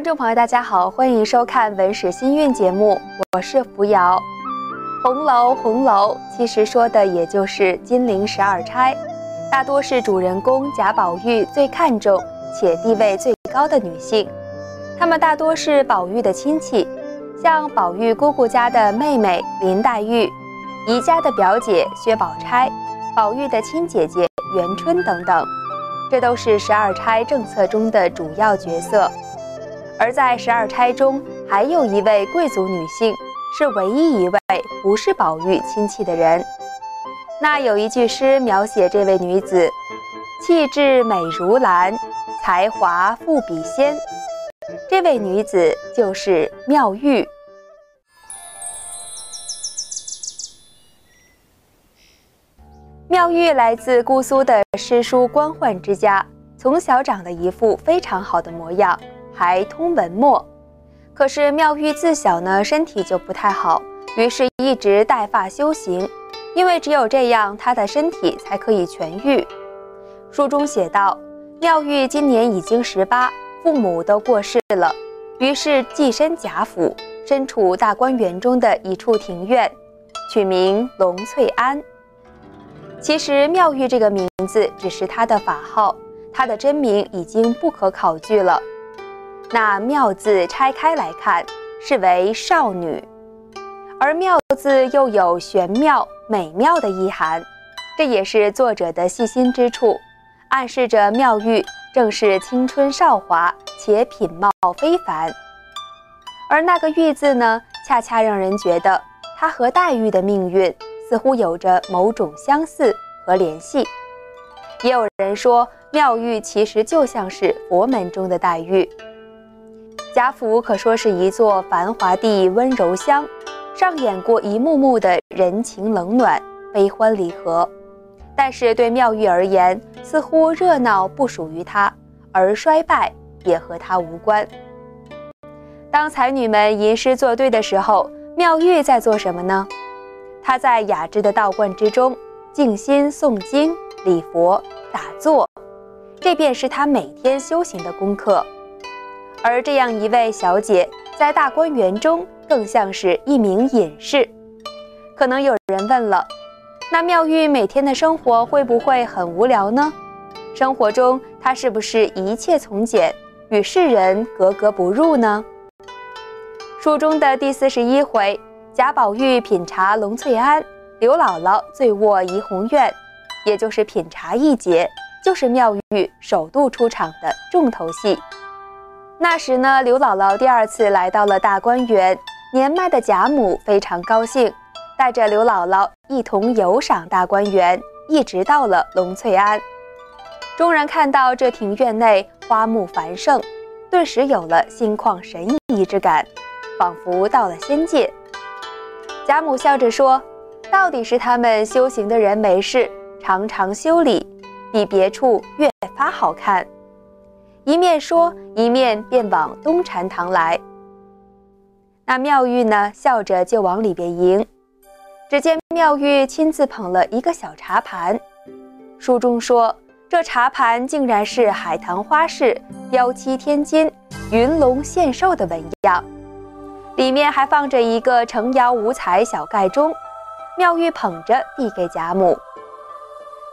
观众朋友，大家好，欢迎收看《文史新韵》节目，我是扶摇。红楼，红楼，其实说的也就是金陵十二钗，大多是主人公贾宝玉最看重且地位最高的女性。她们大多是宝玉的亲戚，像宝玉姑姑家的妹妹林黛玉，姨家的表姐薛宝钗，宝玉的亲姐姐元春等等，这都是十二钗政策中的主要角色。而在十二钗中，还有一位贵族女性，是唯一一位不是宝玉亲戚的人。那有一句诗描写这位女子：“气质美如兰，才华富比仙。”这位女子就是妙玉。妙玉来自姑苏的诗书官宦之家，从小长得一副非常好的模样。还通文墨，可是妙玉自小呢身体就不太好，于是一直带发修行，因为只有这样，她的身体才可以痊愈。书中写道，妙玉今年已经十八，父母都过世了，于是寄身贾府，身处大观园中的一处庭院，取名龙翠庵。其实妙玉这个名字只是她的法号，她的真名已经不可考据了。那妙字拆开来看，是为少女，而妙字又有玄妙、美妙的意涵，这也是作者的细心之处，暗示着妙玉正是青春少华且品貌非凡。而那个玉字呢，恰恰让人觉得她和黛玉的命运似乎有着某种相似和联系。也有人说，妙玉其实就像是佛门中的黛玉。贾府可说是一座繁华地温柔乡，上演过一幕幕的人情冷暖、悲欢离合。但是对妙玉而言，似乎热闹不属于她，而衰败也和她无关。当才女们吟诗作对的时候，妙玉在做什么呢？她在雅致的道观之中静心诵经、礼佛、打坐，这便是她每天修行的功课。而这样一位小姐，在大观园中更像是一名隐士。可能有人问了，那妙玉每天的生活会不会很无聊呢？生活中她是不是一切从简，与世人格格不入呢？书中的第四十一回，贾宝玉品茶龙翠庵，刘姥姥醉卧怡红院，也就是品茶一节，就是妙玉首度出场的重头戏。那时呢，刘姥姥第二次来到了大观园，年迈的贾母非常高兴，带着刘姥姥一同游赏大观园，一直到了龙翠庵。众人看到这庭院内花木繁盛，顿时有了心旷神怡之感，仿佛到了仙界。贾母笑着说：“到底是他们修行的人没事，常常修理，比别处越发好看。”一面说，一面便往东禅堂来。那妙玉呢，笑着就往里边迎。只见妙玉亲自捧了一个小茶盘，书中说，这茶盘竟然是海棠花式雕漆天金、云龙献寿的纹样，里面还放着一个成窑五彩小盖钟。妙玉捧着递给贾母。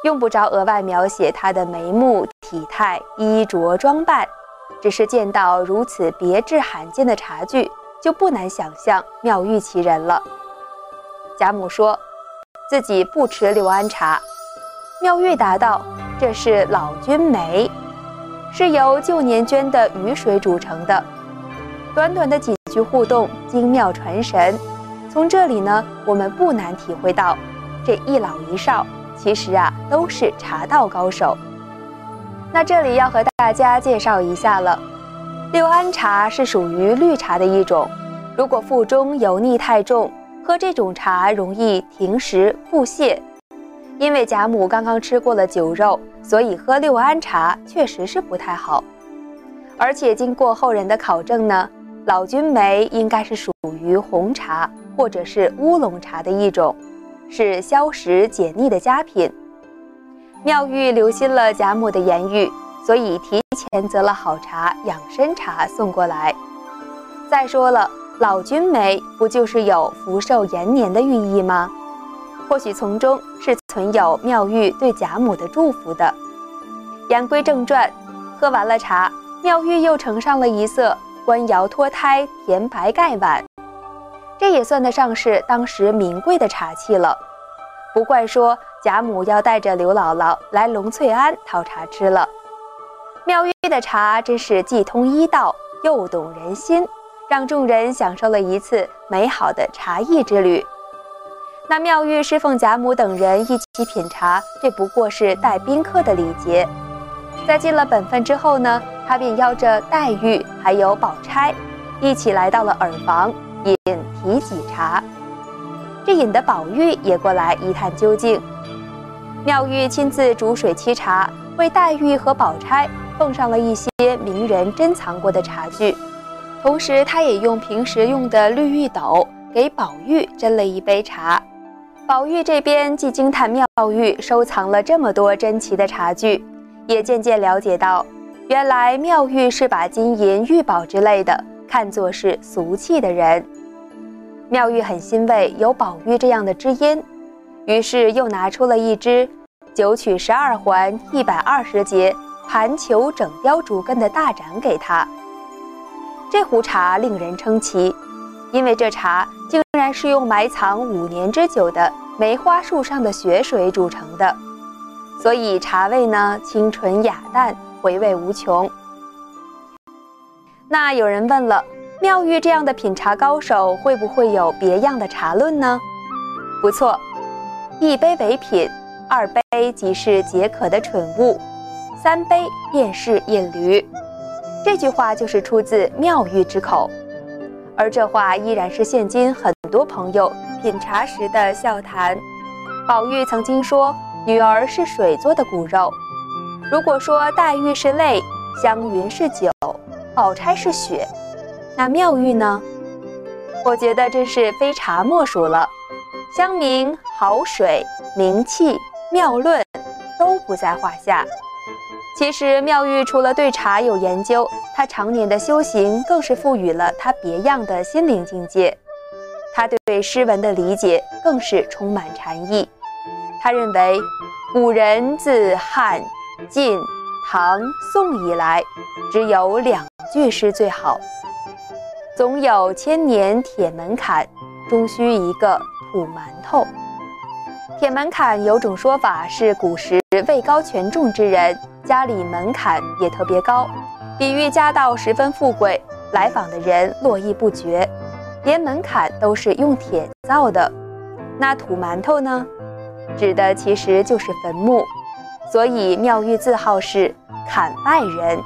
用不着额外描写她的眉目、体态、衣着装扮，只是见到如此别致罕见的茶具，就不难想象妙玉其人了。贾母说自己不吃六安茶，妙玉答道：“这是老君梅，是由旧年捐的雨水煮成的。”短短的几句互动，精妙传神。从这里呢，我们不难体会到这一老一少。其实啊，都是茶道高手。那这里要和大家介绍一下了，六安茶是属于绿茶的一种。如果腹中油腻太重，喝这种茶容易停食腹泻。因为贾母刚刚吃过了酒肉，所以喝六安茶确实是不太好。而且经过后人的考证呢，老君梅应该是属于红茶或者是乌龙茶的一种。是消食解腻的佳品。妙玉留心了贾母的言语，所以提前择了好茶养生茶送过来。再说了，老君眉不就是有福寿延年的寓意吗？或许从中是存有妙玉对贾母的祝福的。言归正传，喝完了茶，妙玉又呈上了一色官窑脱胎甜白盖碗，这也算得上是当时名贵的茶器了。不怪说贾母要带着刘姥姥来龙翠庵讨茶吃了。妙玉的茶真是既通医道又懂人心。让众人享受了一次美好的茶艺之旅。那妙玉侍奉贾母等人一起品茶，这不过是待宾客的礼节。在尽了本分之后呢，他便邀着黛玉还有宝钗，一起来到了耳房饮提己茶。这引得宝玉也过来一探究竟。妙玉亲自煮水沏茶，为黛玉和宝钗奉上了一些名人珍藏过的茶具。同时，他也用平时用的绿玉斗给宝玉斟了一杯茶。宝玉这边既惊叹妙玉收藏了这么多珍奇的茶具，也渐渐了解到，原来妙玉是把金银玉宝之类的看作是俗气的人。妙玉很欣慰有宝玉这样的知音，于是又拿出了一只九曲十二环、一百二十节盘球整雕竹根的大盏给他。这壶茶令人称奇，因为这茶竟然是用埋藏五年之久的梅花树上的雪水煮成的，所以茶味呢清纯雅淡，回味无穷。那有人问了，妙玉这样的品茶高手会不会有别样的茶论呢？不错，一杯为品，二杯即是解渴的蠢物，三杯便是饮驴。这句话就是出自妙玉之口，而这话依然是现今很多朋友品茶时的笑谈。宝玉曾经说：“女儿是水做的骨肉。”如果说黛玉是泪，湘云是酒，宝钗是血，那妙玉呢？我觉得真是非茶莫属了。香茗、好水、名气、妙论，都不在话下。其实妙玉除了对茶有研究，她常年的修行更是赋予了她别样的心灵境界。她对诗文的理解更是充满禅意。他认为，古人自汉、晋、唐、宋以来，只有两句诗最好：“总有千年铁门槛，终须一个土馒头。”铁门槛有种说法是古时位高权重之人。家里门槛也特别高，比喻家道十分富贵，来访的人络绎不绝，连门槛都是用铁造的。那土馒头呢？指的其实就是坟墓，所以妙玉自号是坎外人。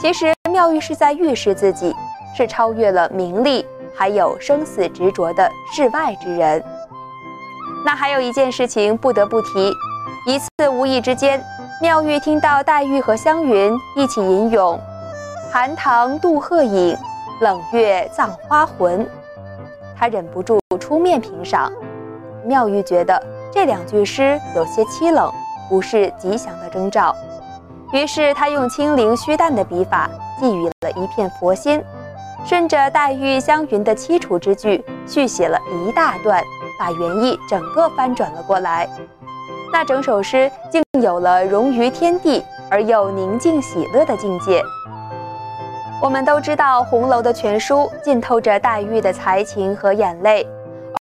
其实妙玉是在预示自己是超越了名利还有生死执着的世外之人。那还有一件事情不得不提，一次无意之间。妙玉听到黛玉和湘云一起吟咏“寒塘渡鹤影，冷月葬花魂”，她忍不住出面评赏。妙玉觉得这两句诗有些凄冷，不是吉祥的征兆，于是她用清灵虚淡的笔法寄予了一片佛心，顺着黛玉、湘云的凄楚之句续写了一大段，把原意整个翻转了过来。那整首诗竟有了融于天地而又宁静喜乐的境界。我们都知道红楼的全书浸透着黛玉的才情和眼泪，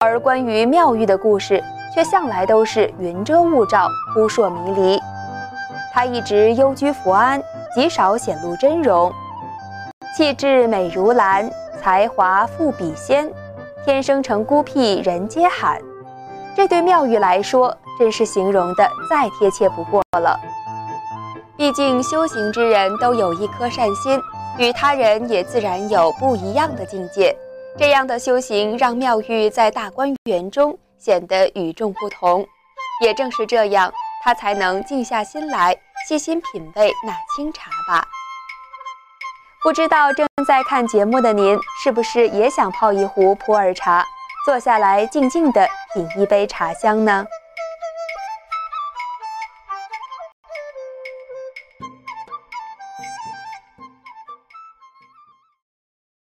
而关于妙玉的故事却向来都是云遮雾罩、扑朔迷离。她一直幽居福安，极少显露真容，气质美如兰，才华富比仙，天生成孤僻人皆罕。这对妙玉来说。真是形容的再贴切不过了。毕竟修行之人都有一颗善心，与他人也自然有不一样的境界。这样的修行让妙玉在大观园中显得与众不同。也正是这样，他才能静下心来细心品味那清茶吧。不知道正在看节目的您，是不是也想泡一壶普洱茶，坐下来静静的品一杯茶香呢？